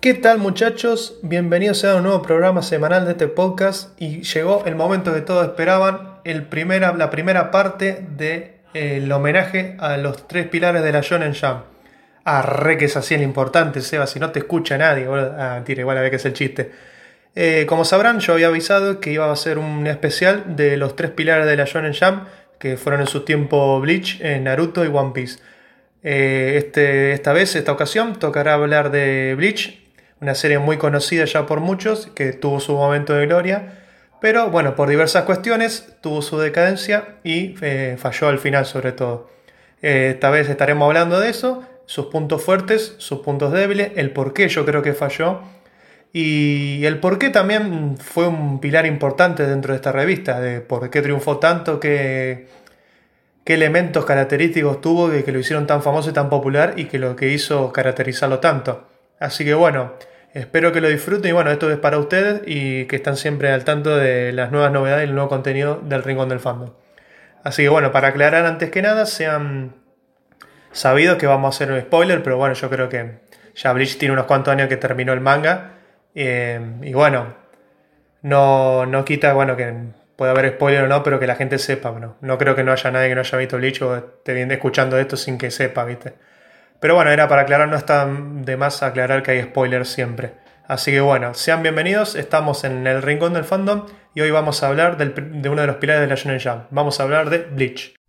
¿Qué tal muchachos? Bienvenidos a un nuevo programa semanal de este podcast y llegó el momento que todos esperaban, el primera, la primera parte del homenaje a los tres pilares de la Shonen Jam. Arre que es así el importante, Seba, si no te escucha nadie, ah, mentira, igual a ver que es el chiste. Eh, como sabrán, yo había avisado que iba a ser un especial de los tres pilares de la Shonen Jam, que fueron en su tiempo Bleach, eh, Naruto y One Piece. Eh, este, esta vez, esta ocasión, tocará hablar de Bleach, una serie muy conocida ya por muchos, que tuvo su momento de gloria, pero bueno, por diversas cuestiones tuvo su decadencia y eh, falló al final sobre todo. Eh, esta vez estaremos hablando de eso, sus puntos fuertes, sus puntos débiles, el por qué yo creo que falló y el por qué también fue un pilar importante dentro de esta revista, de por qué triunfó tanto, qué, qué elementos característicos tuvo que, que lo hicieron tan famoso y tan popular y que lo que hizo caracterizarlo tanto. Así que bueno, Espero que lo disfruten y bueno, esto es para ustedes y que están siempre al tanto de las nuevas novedades y el nuevo contenido del Rincón del Fandom. Así que bueno, para aclarar antes que nada, sean sabidos que vamos a hacer un spoiler, pero bueno, yo creo que ya Bleach tiene unos cuantos años que terminó el manga eh, y bueno, no, no quita, bueno, que puede haber spoiler o no, pero que la gente sepa, bueno, no creo que no haya nadie que no haya visto Bleach o esté viendo escuchando esto sin que sepa, ¿viste? Pero bueno, era para aclarar, no está de más aclarar que hay spoilers siempre. Así que bueno, sean bienvenidos, estamos en el rincón del fandom y hoy vamos a hablar de uno de los pilares de la Shonen Jump. Vamos a hablar de Bleach.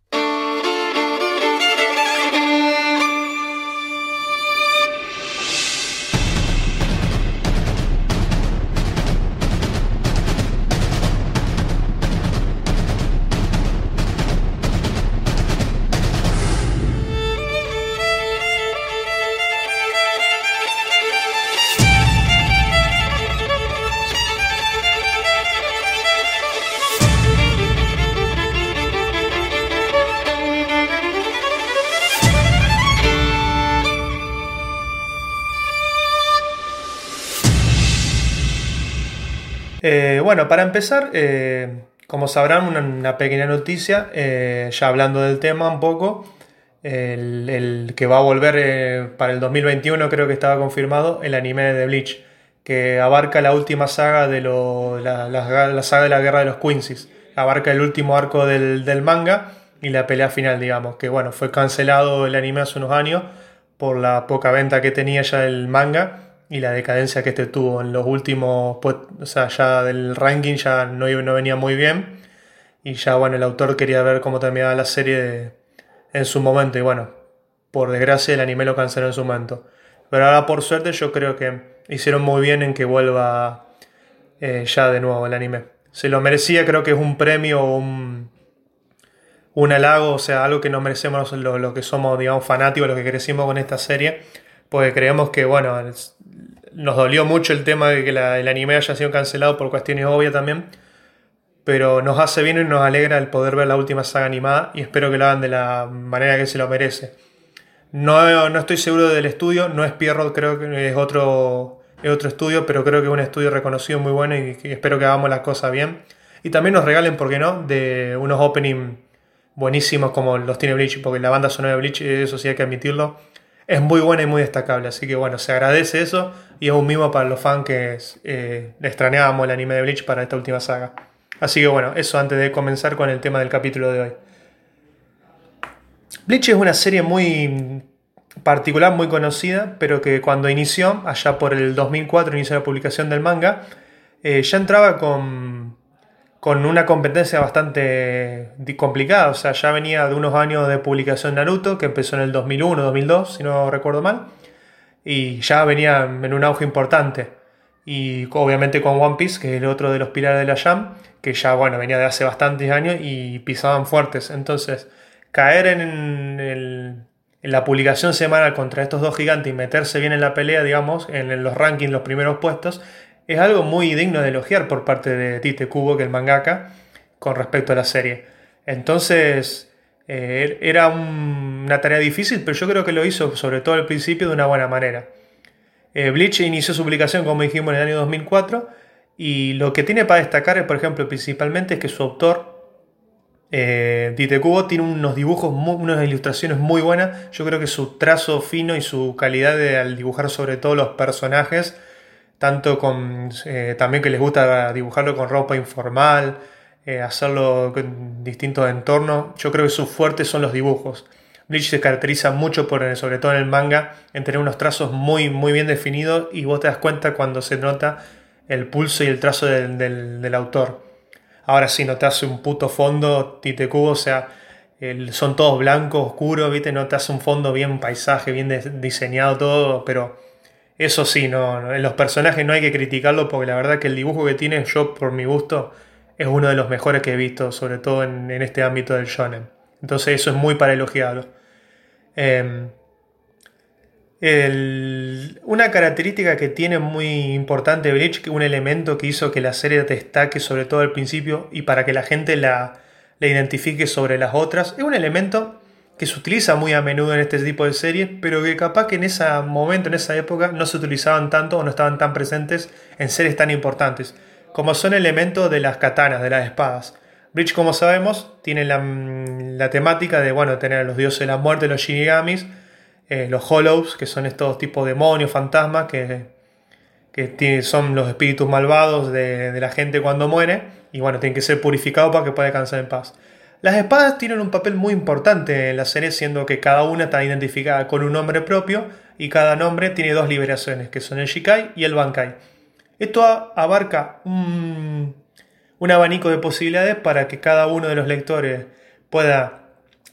Eh, bueno, para empezar, eh, como sabrán, una, pequeña noticia, eh, ya hablando del tema un poco, el, que va a volver para el 2021 creo que estaba confirmado, el anime de Bleach, que abarca la última saga de la, saga de la guerra de los Quincy's, abarca el último arco del, del manga y la pelea final, digamos, que bueno, fue cancelado el anime hace unos años por la poca venta que tenía ya el manga y la decadencia que este tuvo en los últimos, pues, o sea, ya del ranking ya no, venía muy bien y ya, bueno, el autor quería ver cómo terminaba la serie en su momento y bueno, por desgracia el anime lo canceló en su momento. Pero ahora por suerte yo creo que hicieron muy bien en que vuelva eh, ya de nuevo el anime. Se lo merecía, creo que es un premio o un, un halago, o sea, algo que nos merecemos los que somos, digamos, fanáticos, los que crecimos con esta serie, porque creemos que, bueno, nos dolió mucho el tema de que el anime haya sido cancelado por cuestiones obvias también. Pero nos hace bien y nos alegra el poder ver la última saga animada y espero que lo hagan de la manera que se lo merece. No, no estoy seguro del estudio, no es Pierrot, creo que es otro, es otro estudio, pero creo que es un estudio reconocido muy bueno y, espero que hagamos las cosas bien. Y también nos regalen, ¿por qué no?, de unos openings buenísimos como los tiene Bleach, porque la banda sonora de Bleach, eso sí hay que admitirlo, es muy buena y muy destacable. Así que bueno, se agradece eso y es un mimo para los fans que eh, extrañábamos el anime de Bleach para esta última saga. Así que bueno, eso antes de comenzar con el tema del capítulo de hoy. Bleach es una serie muy particular, muy conocida, pero que cuando inició, allá por el 2004, inició la publicación del manga, eh, ya entraba con con una competencia bastante complicada. O sea, ya venía de unos años de publicación Naruto, que empezó en el 2001, 2002, si no recuerdo mal. Y ya venía en un auge importante. Y obviamente con One Piece, que es el otro de los pilares de la Jam, que ya, bueno, venía de hace bastantes años y pisaban fuertes. Entonces, caer en, en la publicación semanal contra estos dos gigantes y meterse bien en la pelea, digamos, en los rankings, los primeros puestos, es algo muy digno de elogiar por parte de Tite Kubo, que es el mangaka, con respecto a la serie. Entonces, eh, era una tarea difícil, pero yo creo que lo hizo, sobre todo al principio, de una buena manera. Eh, Bleach inició su publicación, como dijimos, en el año 2004, y lo que tiene para destacar, por ejemplo, principalmente es que su autor Eh, Tite Kubo tiene unos dibujos, unas ilustraciones muy buenas. Yo creo que su trazo fino y su calidad de, al dibujar sobre todo los personajes, tanto con eh, también que les gusta dibujarlo con ropa informal, eh, hacerlo con distintos entornos. Yo creo que sus fuertes son los dibujos. Bleach se caracteriza mucho por, sobre todo en el manga, en tener unos trazos muy, muy bien definidos y vos te das cuenta cuando se nota el pulso y el trazo del autor. Ahora sí, no te hace un puto fondo Tite Kubo, o sea, son todos blancos, oscuros, ¿viste? No te hace un fondo bien paisaje, bien diseñado todo, pero eso sí, no, en los personajes no hay que criticarlo porque la verdad que el dibujo que tiene, yo por mi gusto, es uno de los mejores que he visto, sobre todo en, este ámbito del shonen. Entonces eso es muy para elogiarlo. Em, una característica que tiene muy importante Bleach, un elemento que hizo que la serie destaque sobre todo al principio y para que la gente la, identifique sobre las otras, es un elemento que se utiliza muy a menudo en este tipo de series, pero que capaz que en ese momento, en esa época, no se utilizaban tanto o no estaban tan presentes en series tan importantes, como son elementos de las katanas, de las espadas. Bleach, como sabemos, tiene la, la temática de bueno, tener a los dioses de la muerte, los shinigamis, eh, los hollows, que son estos tipos de demonios, fantasmas, que, que son los espíritus malvados de, la gente cuando muere, y bueno, tienen que ser purificados para que pueda descansar en paz. Las espadas tienen un papel muy importante en la serie, siendo que cada una está identificada con un nombre propio y cada nombre tiene dos liberaciones, que son el Shikai y el Bankai. Esto abarca un, un abanico de posibilidades para que cada uno de los lectores pueda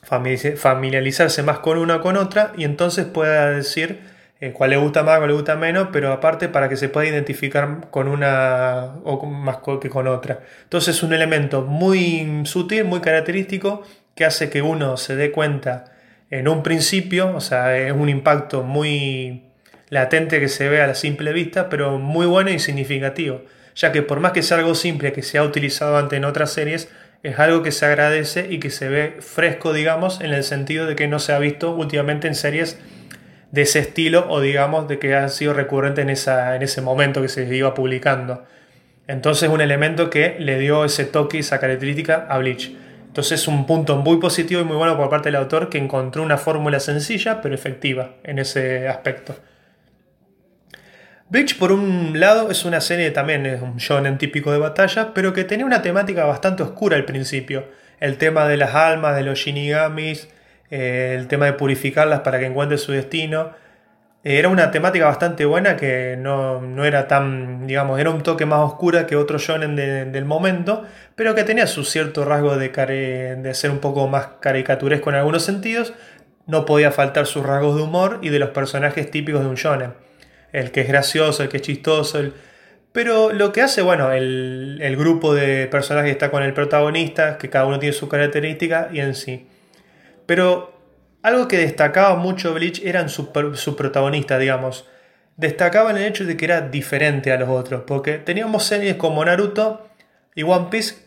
familiarizarse más con una o con otra y entonces pueda decir eh, cuál le gusta más, cuál le gusta menos, pero aparte para que se pueda identificar con una o más que con otra. Entonces es un elemento muy sutil, muy característico, que hace que uno se dé cuenta en un principio, o sea, es un impacto muy latente que se ve a la simple vista, pero muy bueno y significativo, ya que por más que sea algo simple que se ha utilizado antes en otras series, es algo que se agradece y que se ve fresco, digamos, en el sentido de que no se ha visto últimamente en series de ese estilo o digamos de que ha sido recurrente en, esa, en ese momento que se iba publicando. Entonces un elemento que le dio ese toque y esa característica a Bleach. Entonces es un punto muy positivo y muy bueno por parte del autor que encontró una fórmula sencilla pero efectiva en ese aspecto. Bleach, por un lado, es una serie también, es un shonen típico de batalla, pero que tenía una temática bastante oscura al principio. El tema de las almas, de los shinigamis, eh, el tema de purificarlas para que encuentren su destino. Eh, era una temática bastante buena que no, era tan, digamos, era un toque más oscura que otro shonen del momento, pero que tenía su cierto rasgo de, de ser un poco más caricaturesco en algunos sentidos. No podía faltar sus rasgos de humor y de los personajes típicos de un shonen el que es gracioso, el que es chistoso. Pero lo que hace, bueno, el, grupo de personajes está con el protagonista, que cada uno tiene su característica y en sí. Pero algo que destacaba mucho Bleach eran su, su protagonista, digamos. Destacaba en el hecho de que era diferente a los otros, porque teníamos series como Naruto y One Piece,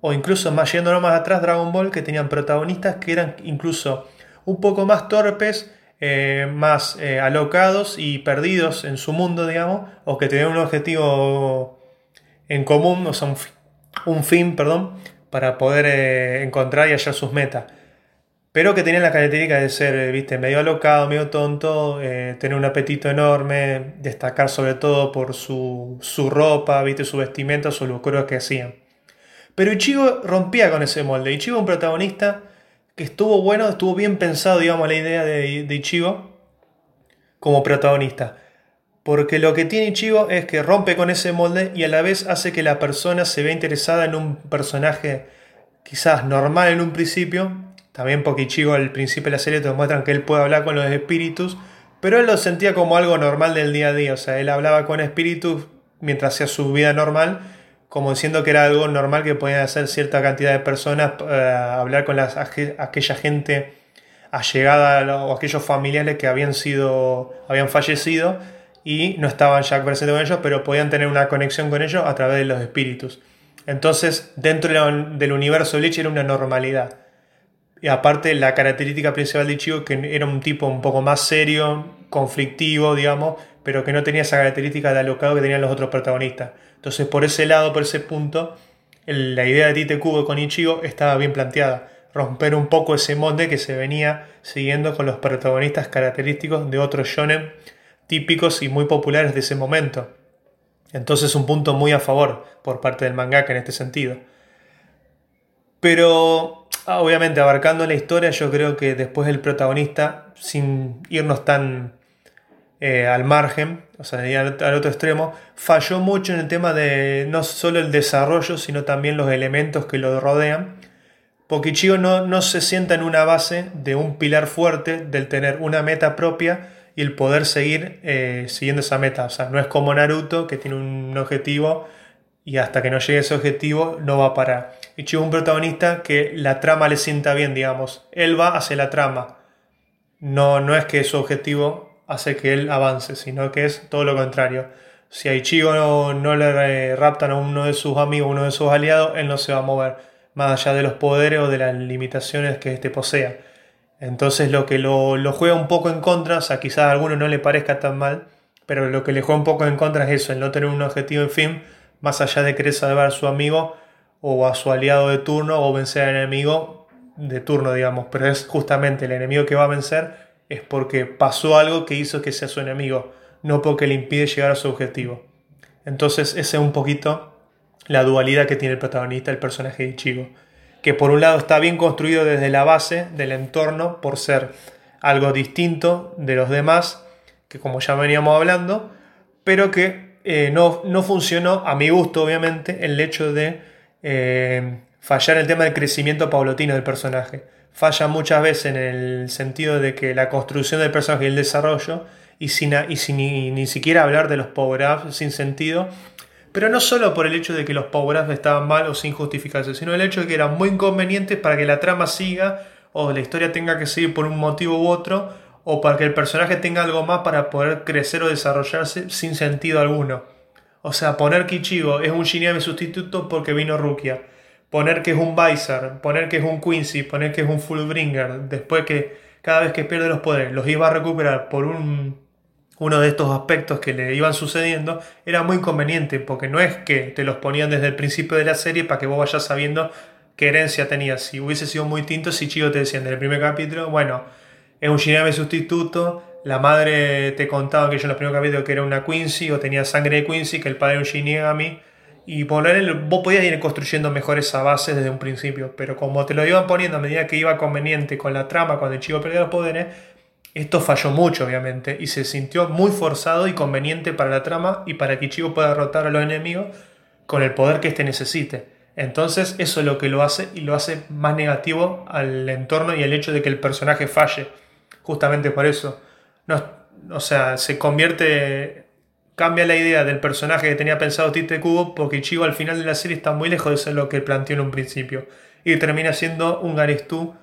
o incluso más yéndonos más atrás, Dragon Ball, que tenían protagonistas que eran incluso un poco más torpes eh, más eh, alocados y perdidos en su mundo, digamos, o que tenían un objetivo en común, o sea, un, fin, perdón, para poder eh, encontrar y hallar sus metas. Pero que tenían la característica de ser, viste, medio alocado, medio tonto, tener un apetito enorme, destacar sobre todo por su, su ropa, viste, su vestimenta, sus locuras que hacían. Pero Ichigo rompía con ese molde. Ichigo un protagonista que estuvo bueno, estuvo bien pensado, digamos, la idea de, de Ichigo como protagonista. Porque lo que tiene Ichigo es que rompe con ese molde y a la vez hace que la persona se vea interesada en un personaje quizás normal en un principio. También porque Ichigo al principio de la serie te muestran que él puede hablar con los espíritus, pero él lo sentía como algo normal del día a día. O sea, él hablaba con espíritus mientras hacía su vida normal como diciendo que era algo normal que podían hacer cierta cantidad de personas, eh, hablar con aquella gente allegada o aquellos familiares que habían sido, habían fallecido y no estaban ya presentes con ellos, pero podían tener una conexión con ellos a través de los espíritus. Entonces, dentro del universo Bleach era una normalidad. Y aparte, la característica principal de Ichigo que era un tipo un poco más serio, conflictivo, digamos, pero que no tenía esa característica de alocado que tenían los otros protagonistas. Entonces, por ese lado, por ese punto, la idea de Tite Kubo con Ichigo estaba bien planteada. Romper un poco ese molde que se venía siguiendo con los protagonistas característicos de otros shonen típicos y muy populares de ese momento. Entonces un punto muy a favor por parte del mangaka en este sentido. Pero ah, obviamente abarcando la historia yo creo que después el protagonista, sin irnos tan eh, al margen, o sea, al, otro extremo, falló mucho en el tema de no solo el desarrollo, sino también los elementos que lo rodean. Porque Ichigo no, no se sienta en una base de un pilar fuerte, del tener una meta propia y el poder seguir eh, siguiendo esa meta. O sea, no es como Naruto, que tiene un objetivo y hasta que no llegue ese objetivo no va a parar. Ichigo es un protagonista que la trama le sienta bien, digamos. Él va hacia la trama. No, no es que su objetivo hace que él avance, sino que es todo lo contrario. Si a Ichigo no, le raptan a uno de sus amigos, uno de sus aliados, él no se va a mover, más allá de los poderes o de las limitaciones que éste posea. Entonces lo que lo, juega un poco en contra, o sea, quizás a alguno no le parezca tan mal, pero lo que le juega un poco en contra es eso, el no tener un objetivo en fin, más allá de querer salvar a su amigo o a su aliado de turno o vencer al enemigo de turno, digamos, pero es justamente el enemigo que va a vencer es porque pasó algo que hizo que sea su enemigo, no porque le impide llegar a su objetivo. Entonces esa es un poquito la dualidad que tiene el protagonista, el personaje de Ichigo, que por un lado está bien construido desde la base del entorno por ser algo distinto de los demás, que como ya veníamos hablando, pero que eh, no, funcionó, a mi gusto obviamente, el hecho de eh, fallar el tema del crecimiento paulatino del personaje. Falla muchas veces en el sentido de que la construcción del personaje y el desarrollo, y sin, y sin ni, siquiera hablar de los power-ups sin sentido, pero no solo por el hecho de que los power-ups estaban mal o sin justificarse, sino el hecho de que eran muy inconvenientes para que la trama siga o la historia tenga que seguir por un motivo u otro, o para que el personaje tenga algo más para poder crecer o desarrollarse sin sentido alguno. O sea, poner Kichigo es un Shinigami sustituto porque vino Rukia poner que es un Visor, poner que es un Quincy, poner que es un Fullbringer, después que cada vez que pierde los poderes los iba a recuperar por un, uno de estos aspectos que le iban sucediendo, era muy conveniente, porque no es que te los ponían desde el principio de la serie para que vos vayas sabiendo qué herencia tenías. Si hubiese sido muy tinto, si Chico te decían en el primer capítulo, bueno, es un Shinigami sustituto, la madre te contaba que yo en los primeros capítulos que era una Quincy o tenía sangre de Quincy, que el padre era un Shinigami, y poner vos podías ir construyendo mejor esa base desde un principio, pero como te lo iban poniendo a medida que iba conveniente con la trama, cuando el chico perdió los poderes, esto falló mucho, obviamente, y se sintió muy forzado y conveniente para la trama y para que Chico pueda derrotar a los enemigos con el poder que éste necesite. Entonces, eso es lo que lo hace y lo hace más negativo al entorno y al hecho de que el personaje falle. Justamente por eso. No, o sea, se convierte cambia la idea del personaje que tenía pensado Tite Kubo porque Ichigo al final de la serie está muy lejos de ser lo que planteó en un principio y termina siendo un Garistú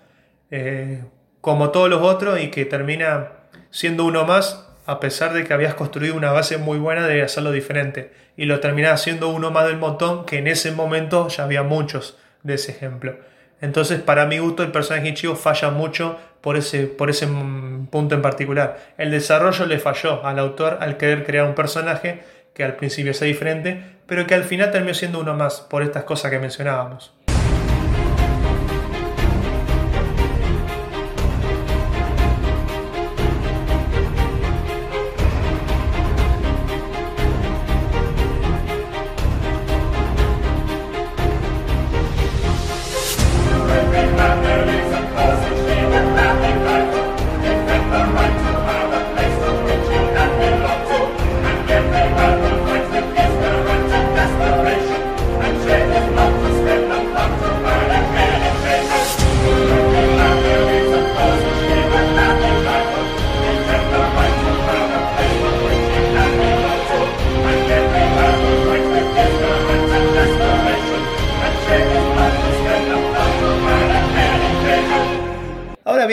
eh, como todos los otros y que termina siendo uno más a pesar de que habías construido una base muy buena de hacerlo diferente y lo terminas siendo uno más del montón que en ese momento ya había muchos de ese ejemplo. Entonces, para mi gusto, el personaje Ichigo falla mucho por ese, por ese punto en particular. El desarrollo le falló al autor al querer crear un personaje que al principio sea diferente, pero que al final terminó siendo uno más por estas cosas que mencionábamos.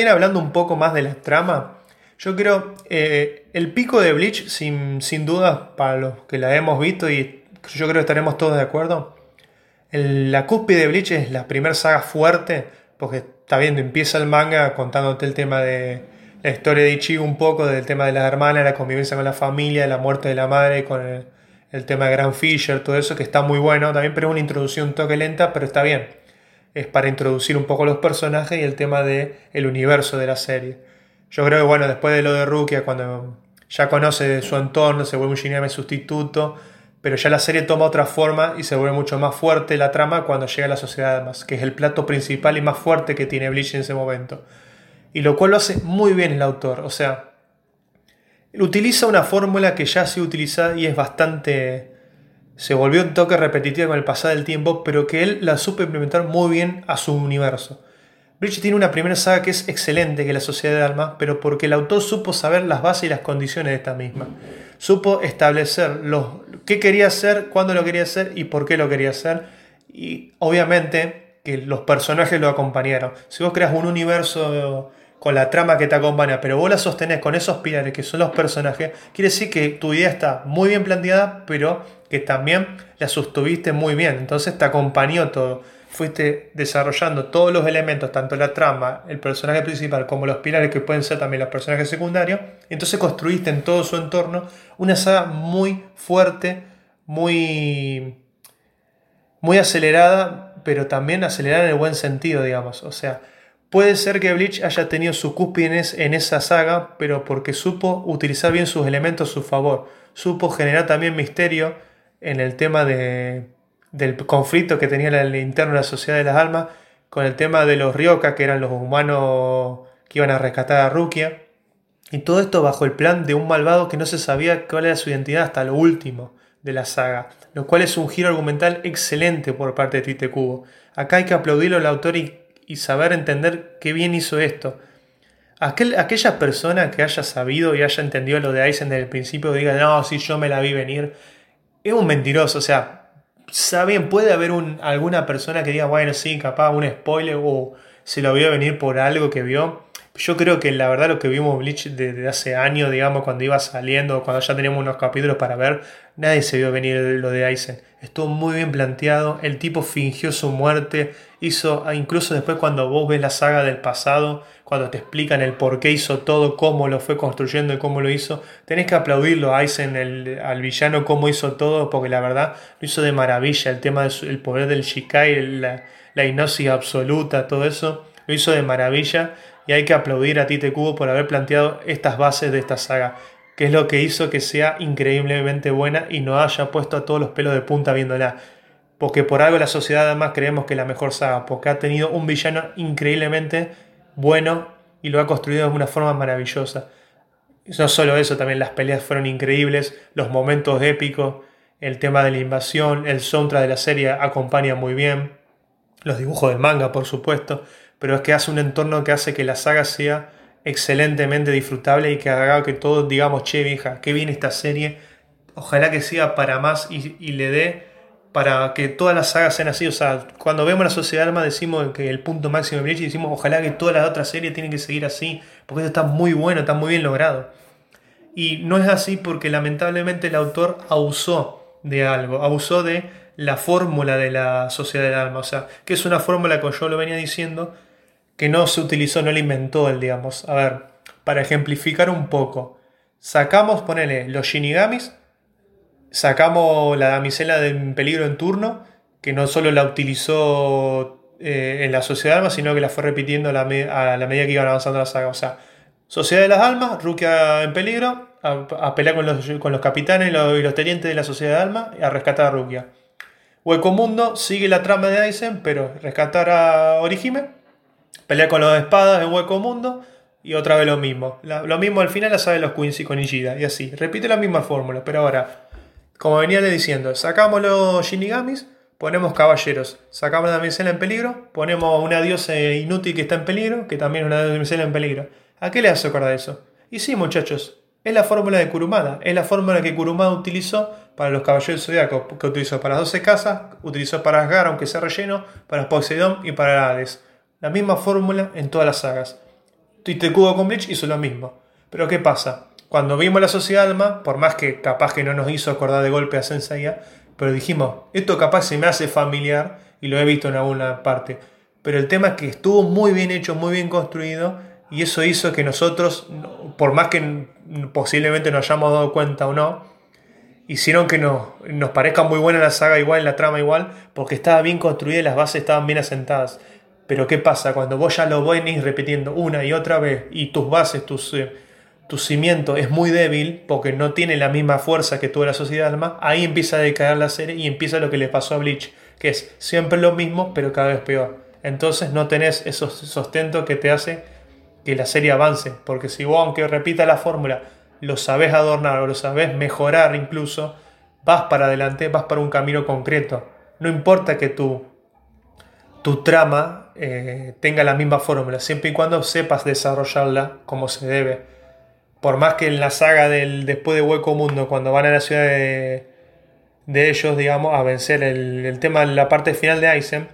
Hablando un poco más de la trama, yo creo eh, el pico de Bleach, sin, sin duda, para los que la hemos visto y yo creo que estaremos todos de acuerdo, la cúspide de Bleach es la primera saga fuerte, porque está viendo, empieza el manga contándote el tema de la historia de Ichigo un poco, del tema de las hermanas, la convivencia con la familia, la muerte de la madre con el tema de Grand Fisher, todo eso que está muy bueno también, pero es una introducción un toque lenta, pero está bien. Es para introducir un poco los personajes y el tema del el universo de la serie. Yo creo que bueno, después de lo de Rukia, cuando ya conoce su entorno, se vuelve un Shinigami sustituto, pero ya la serie toma otra forma y se vuelve mucho más fuerte la trama cuando llega a la sociedad Almas, que es el plato principal y más fuerte que tiene Bleach en ese momento. Y lo cual lo hace muy bien el autor, o sea, utiliza una fórmula que ya ha sido utilizada y es bastante... se volvió un toque repetitiva con el pasar del tiempo, pero que él la supo implementar muy bien a su universo. Bleach tiene una primera saga que es excelente, que es la Sociedad de Almas, pero porque el autor supo saber las bases y las condiciones de esta misma. Supo establecer los, qué quería hacer, cuándo lo quería hacer y por qué lo quería hacer. Y obviamente que los personajes lo acompañaron. Si vos creas un universo con la trama que te acompaña, pero vos la sostenés con esos pilares que son los personajes, quiere decir que tu idea está muy bien planteada, pero que también la sostuviste muy bien. Entonces te acompañó todo fuiste desarrollando todos los elementos, tanto la trama, el personaje principal, como los pilares que pueden ser también los personajes secundarios, entonces construiste en todo su entorno una saga muy fuerte, muy, muy acelerada, pero también acelerada en el buen sentido, digamos. O sea, puede ser que Bleach haya tenido su cúspide en esa saga, pero porque supo utilizar bien sus elementos a su favor, supo generar también misterio en el tema de del conflicto que tenía el interno de la sociedad de las almas con el tema de los Ryoka, que eran los humanos que iban a rescatar a Rukia. Y todo esto bajo el plan de un malvado que no se sabía cuál era su identidad hasta lo último de la saga, lo cual es un giro argumental excelente por parte de Tite Kubo. Acá hay que aplaudirlo al autor y, saber entender qué bien hizo esto. Aquel, aquella persona que haya sabido y haya entendido lo de Aizen desde el principio diga, no, si yo me la vi venir, es un mentiroso. O sea, saben, puede haber un, alguna persona que diga, bueno, sí, capaz un spoiler o se lo vio venir por algo que vio. Yo creo que la verdad lo que vimos Bleach desde hace años, digamos, cuando iba saliendo, cuando ya teníamos unos capítulos para ver, nadie se vio venir lo de Aizen. Estuvo muy bien planteado, el tipo fingió su muerte, hizo, ah, incluso después cuando vos ves la saga del pasado, cuando te explican el por qué hizo todo, cómo lo fue construyendo y cómo lo hizo, tenés que aplaudirlo a Aizen, el, al villano, cómo hizo todo, porque la verdad lo hizo de maravilla, el tema del poder del Shikai, la, la hipnosis absoluta, todo eso, lo hizo de maravilla y hay que aplaudir a Tite Kubo por haber planteado estas bases de esta saga, que es lo que hizo que sea increíblemente buena y no haya puesto a todos los pelos de punta viéndola. Porque por algo la sociedad además creemos que es la mejor saga, porque ha tenido un villano increíblemente bueno y lo ha construido de una forma maravillosa. No solo eso, también las peleas fueron increíbles, los momentos épicos, el tema de la invasión, el soundtrack de la serie acompaña muy bien, los dibujos del manga, por supuesto pero es que hace un entorno que hace que la saga sea excelentemente disfrutable y que haga que todos digamos, che vieja, qué bien esta serie, ojalá que siga para más y, le dé para que todas las sagas sean así, o sea, cuando vemos la Sociedad Alma decimos que el punto máximo de Bleach y decimos ojalá que todas las otras series tienen que seguir así, porque esto está muy bueno, está muy bien logrado. Y no es así porque lamentablemente el autor abusó de algo, abusó de la fórmula de la Sociedad del Alma, o sea, que es una fórmula que yo lo venía diciendo, que no se utilizó, no la inventó él, digamos. A ver, para ejemplificar un poco, sacamos, ponele, los Shinigamis, sacamos la damisela de peligro en turno, que no solo la utilizó eh, en la Sociedad de Almas, sino que la fue repitiendo a la, medida que iban avanzando la saga. O sea, Sociedad de las Almas, Rukia en peligro, a, pelear con los, con los capitanes y los, tenientes de la Sociedad de Almas a rescatar a Rukia. Hueco Mundo sigue la trama de Aizen, pero rescatar a Orihime Pelea con los espadas en Hueco Mundo y otra vez lo mismo. lo mismo al final la sabe los Quincy con Ishida y así. Repite la misma fórmula, pero ahora, como venía le diciendo, sacamos los Shinigamis, ponemos caballeros. Sacamos la damisela en peligro, ponemos una diosa inútil que está en peligro, que también es una damisela en peligro. ¿A qué le hace acordar eso? Y sí, muchachos, es la fórmula de Kurumada. Es la fórmula que Kurumada utilizó para los caballeros zodiacos, que utilizó para las 12 casas, utilizó para Asgard, aunque sea relleno, para Poseidón y para Hades. La misma fórmula en todas las sagas. Tite-Kubo con Bleach hizo lo mismo. Pero ¿qué pasa? Cuando vimos la Sociedad Alma, por más que capaz que no nos hizo acordar de golpe a Senseiya, pero dijimos, esto capaz se me hace familiar y lo he visto en alguna parte. Pero el tema es que estuvo muy bien hecho, muy bien construido y eso hizo que nosotros, por más que posiblemente nos hayamos dado cuenta o no, hicieron que nos, nos parezca muy buena la saga igual, la trama igual, porque estaba bien construida y las bases estaban bien asentadas. Pero ¿qué pasa? Cuando vos ya lo venís repitiendo una y otra vez y tus bases, tus, eh, tu cimiento es muy débil porque no tiene la misma fuerza que tuvo la sociedad alma, ahí empieza a decaer la serie y empieza lo que le pasó a Bleach, que es siempre lo mismo pero cada vez peor. Entonces no tenés esos sostento que te hace que la serie avance, porque si vos aunque repita la fórmula lo sabes adornar o lo sabes mejorar incluso, vas para adelante, vas para un camino concreto. No importa que tu, tu trama eh, tenga la misma fórmula, siempre y cuando sepas desarrollarla como se debe. Por más que en la saga del después de Hueco Mundo, cuando van a la ciudad de, de ellos, digamos, a vencer el, el tema de la parte final de Aizen,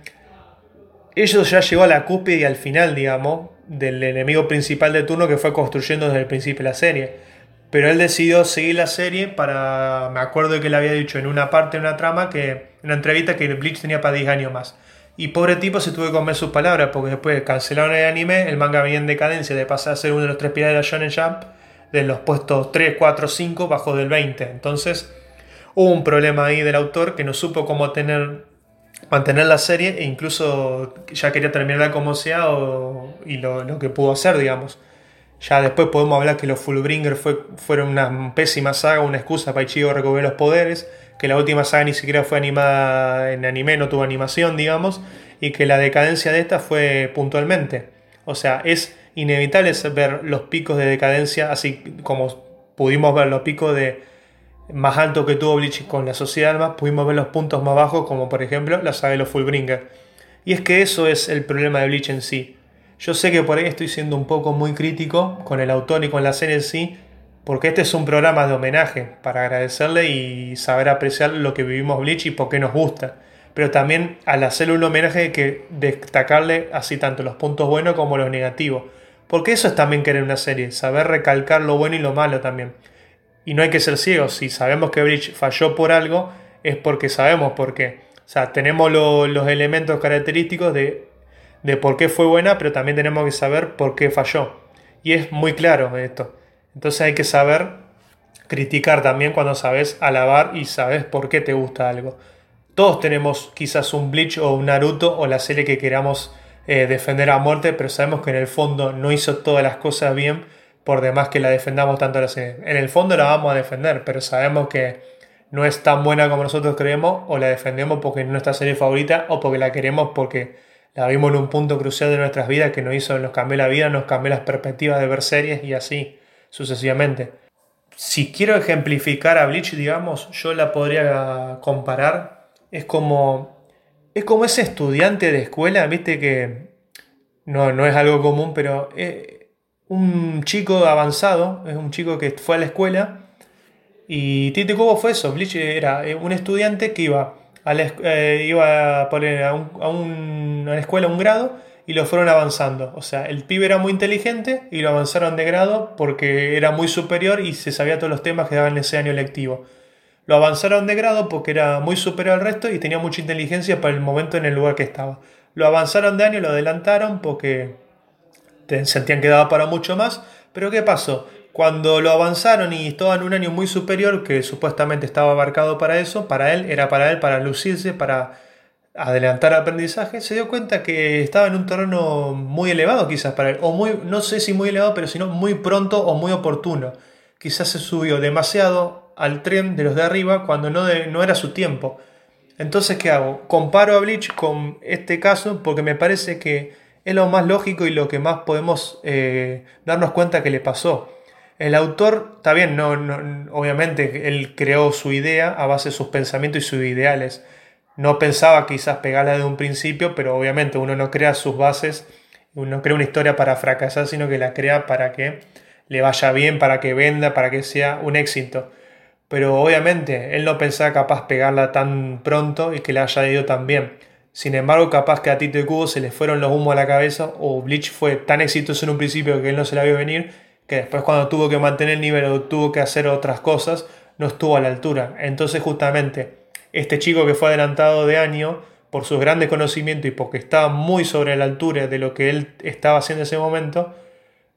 ellos ya llegó a la cúspide y al final, digamos, del enemigo principal de turno que fue construyendo desde el principio de la serie. Pero él decidió seguir la serie para. Me acuerdo que le había dicho en una parte, en una trama, que. En una entrevista que Bleach tenía para 10 años más. Y pobre tipo se tuvo que comer sus palabras, porque después cancelaron el anime, el manga venía en decadencia de pasar a ser uno de los tres pilares de la Shonen Jump, de los puestos 3, 4, 5, bajo del 20. Entonces, hubo un problema ahí del autor que no supo cómo tener, mantener la serie e incluso ya quería terminarla como sea y lo, que pudo hacer, digamos. Ya después podemos hablar que los Fullbringer fue, fueron una pésima saga, una excusa para Ichigo recoger los poderes, que la última saga ni siquiera fue animada en anime, no tuvo animación, digamos, y que la decadencia de esta fue puntualmente. O sea, es inevitable ver los picos de decadencia, así como pudimos ver los picos de más alto que tuvo Bleach con la Sociedad Alma, pudimos ver los puntos más bajos, como por ejemplo la saga de los Fullbringer. Y es que eso es el problema de Bleach en sí yo sé que por ahí estoy siendo un poco muy crítico con el autor y con la serie en sí, porque este es un programa de homenaje para agradecerle y saber apreciar lo que vivimos Bleach y por qué nos gusta. Pero también al hacerle un homenaje hay que destacarle así tanto los puntos buenos como los negativos. Porque eso es también querer una serie, saber recalcar lo bueno y lo malo también. Y no hay que ser ciegos, si sabemos que Bleach falló por algo, es porque sabemos por qué. O sea, tenemos los elementos característicos de de por qué fue buena, pero también tenemos que saber por qué falló. Y es muy claro esto. Entonces hay que saber criticar también cuando sabes alabar y sabes por qué te gusta algo. Todos tenemos quizás un Bleach o un Naruto o la serie que queramos eh, defender a muerte, pero sabemos que en el fondo no hizo todas las cosas bien, por demás que la defendamos tanto la serie. En el fondo la vamos a defender, pero sabemos que no es tan buena como nosotros creemos, o la defendemos porque es nuestra serie favorita, o porque la queremos porque la vimos en un punto crucial de nuestras vidas que nos hizo, nos cambió la vida, nos cambió las perspectivas de ver series y así sucesivamente. Si quiero ejemplificar a Bleach, digamos, yo la podría comparar. Es como. Es como ese estudiante de escuela, viste que. No, no es algo común, pero. un chico avanzado, es un chico que fue a la escuela. Y Tite Kubo fue eso. Bleach era un estudiante que iba eh, iba a poner a, una escuela un grado y lo fueron avanzando. O sea, el pibe era muy inteligente y lo avanzaron de grado porque era muy superior y se sabía todos los temas que daban ese año lectivo. Lo avanzaron de grado porque era muy superior al resto y tenía mucha inteligencia para el momento en el lugar que estaba. Lo avanzaron de año, lo adelantaron porque sentían que daba para mucho más. Pero ¿qué pasó? Cuando lo avanzaron y estaba en un año muy superior, que supuestamente estaba abarcado para eso, para él, era para él, para lucirse, para adelantar aprendizaje, se dio cuenta que estaba en un terreno muy elevado quizás para él, o muy, no sé si muy elevado, pero sino muy pronto o muy oportuno. Quizás se subió demasiado al tren de los de arriba cuando no, no era su tiempo. Entonces, ¿qué hago? Comparo a Bleach con este caso porque me parece que es lo más lógico y lo que más podemos eh, darnos cuenta que le pasó. El autor, está bien, no, obviamente él creó su idea a base de sus pensamientos y sus ideales. No pensaba quizás pegarla de un principio, pero obviamente uno no crea sus bases, uno crea una historia para fracasar, sino que la crea para que le vaya bien, para que venda, para que sea un éxito. Pero obviamente él no pensaba capaz pegarla tan pronto y que le haya ido tan bien. Sin embargo, capaz que a Tito y Cubo se le fueron los humos a la cabeza o Bleach fue tan exitoso en un principio que él no se la vio venir que después cuando tuvo que mantener el nivel o tuvo que hacer otras cosas, no estuvo a la altura. Entonces justamente este chico que fue adelantado de año, por sus grandes conocimientos y porque estaba muy sobre la altura de lo que él estaba haciendo en ese momento,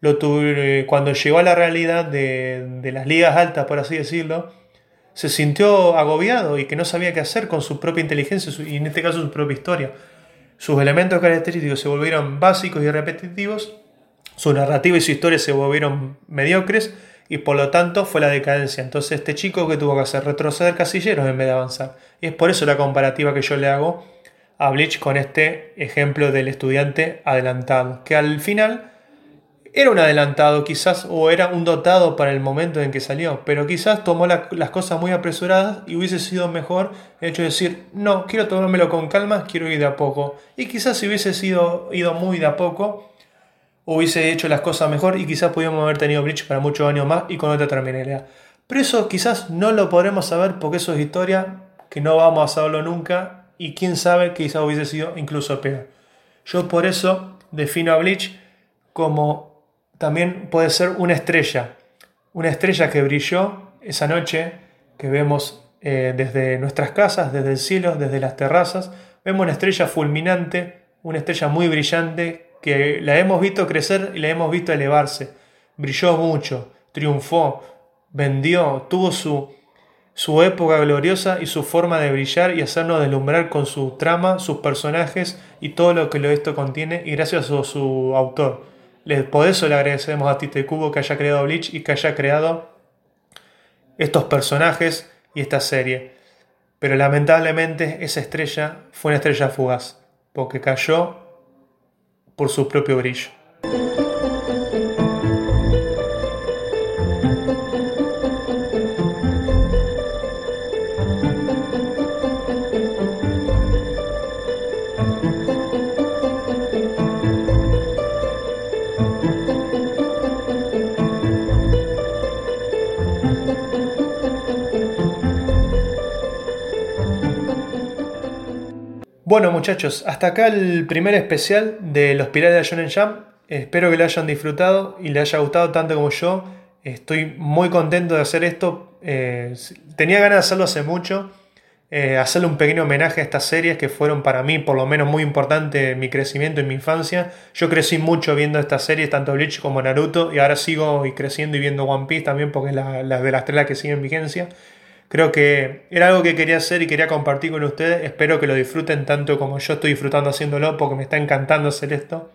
lo tuvo, cuando llegó a la realidad de, de las ligas altas, por así decirlo, se sintió agobiado y que no sabía qué hacer con su propia inteligencia y en este caso su propia historia. Sus elementos característicos se volvieron básicos y repetitivos, su narrativa y su historia se volvieron mediocres y por lo tanto fue la decadencia. Entonces este chico que tuvo que hacer retroceder casilleros en vez de avanzar. Y es por eso la comparativa que yo le hago a Bleach con este ejemplo del estudiante adelantado, que al final era un adelantado quizás o era un dotado para el momento en que salió, pero quizás tomó las cosas muy apresuradas y hubiese sido mejor el hecho de decir, no, quiero tomármelo con calma, quiero ir de a poco. Y quizás si hubiese sido, ido muy de a poco, hubiese hecho las cosas mejor y quizás pudiéramos haber tenido Bleach para muchos años más y con otra terminalidad. Pero eso quizás no lo podremos saber porque eso es historia que no vamos a saberlo nunca y quién sabe quizás hubiese sido incluso peor. Yo por eso defino a Bleach como también puede ser una estrella, una estrella que brilló esa noche que vemos eh, desde nuestras casas, desde el cielo, desde las terrazas. Vemos una estrella fulminante, una estrella muy brillante que la hemos visto crecer y la hemos visto elevarse. Brilló mucho, triunfó, vendió, tuvo su, su época gloriosa y su forma de brillar y hacernos deslumbrar con su trama, sus personajes y todo lo que esto contiene y gracias a su autor. Por eso le agradecemos a Tite Cubo que haya creado Bleach y que haya creado estos personajes y esta serie. Pero lamentablemente esa estrella fue una estrella fugaz, porque cayó por su propio brillo. Bueno muchachos, hasta acá el primer especial de los pilares de Shonen Jump. Espero que lo hayan disfrutado y les haya gustado tanto como yo. Estoy muy contento de hacer esto. Eh, tenía ganas de hacerlo hace mucho. Eh, hacerle un pequeño homenaje a estas series que fueron para mí por lo menos muy importante en mi crecimiento en mi infancia. Yo crecí mucho viendo estas series, tanto Bleach como Naruto, y ahora sigo y creciendo y viendo One Piece también porque es la, de las tres que siguen en vigencia. Creo que era algo que quería hacer y quería compartir con ustedes. Espero que lo disfruten tanto como yo estoy disfrutando haciéndolo porque me está encantando hacer esto.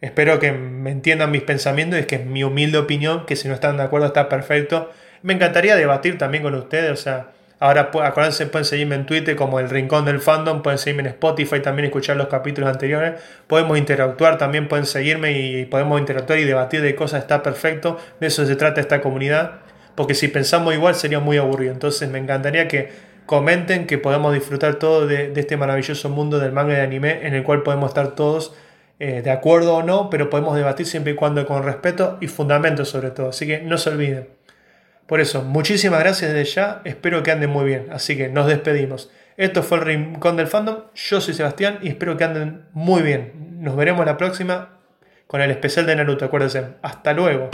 Espero que me entiendan mis pensamientos y es que es mi humilde opinión, que si no están de acuerdo está perfecto. Me encantaría debatir también con ustedes, o sea, ahora acuérdense, pueden seguirme en Twitter como el Rincón del Fandom, pueden seguirme en Spotify, también escuchar los capítulos anteriores, podemos interactuar, también pueden seguirme y podemos interactuar y debatir de cosas, está perfecto, de eso se trata esta comunidad porque si pensamos igual sería muy aburrido. Entonces me encantaría que comenten que podamos disfrutar todo de, este maravilloso mundo del manga y de anime en el cual podemos estar todos eh, de acuerdo o no, pero podemos debatir siempre y cuando con respeto y fundamento sobre todo. Así que no se olviden. Por eso, muchísimas gracias desde ya, espero que anden muy bien. Así que nos despedimos. Esto fue el Rincón del Fandom, yo soy Sebastián y espero que anden muy bien. Nos veremos la próxima con el especial de Naruto, acuérdense. Hasta luego.